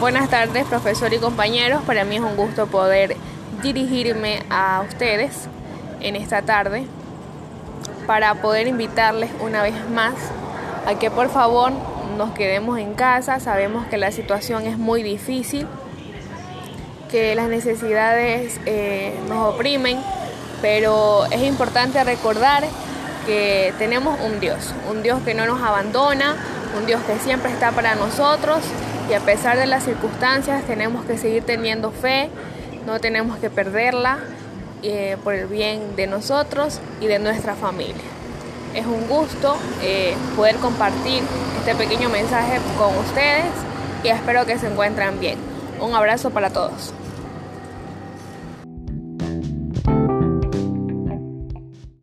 Buenas tardes, profesor y compañeros. Para mí es un gusto poder dirigirme a ustedes en esta tarde para poder invitarles una vez más a que por favor nos quedemos en casa. Sabemos que la situación es muy difícil, que las necesidades eh, nos oprimen, pero es importante recordar que tenemos un Dios, un Dios que no nos abandona, un Dios que siempre está para nosotros y a pesar de las circunstancias tenemos que seguir teniendo fe, no tenemos que perderla eh, por el bien de nosotros y de nuestra familia. Es un gusto eh, poder compartir este pequeño mensaje con ustedes y espero que se encuentren bien. Un abrazo para todos.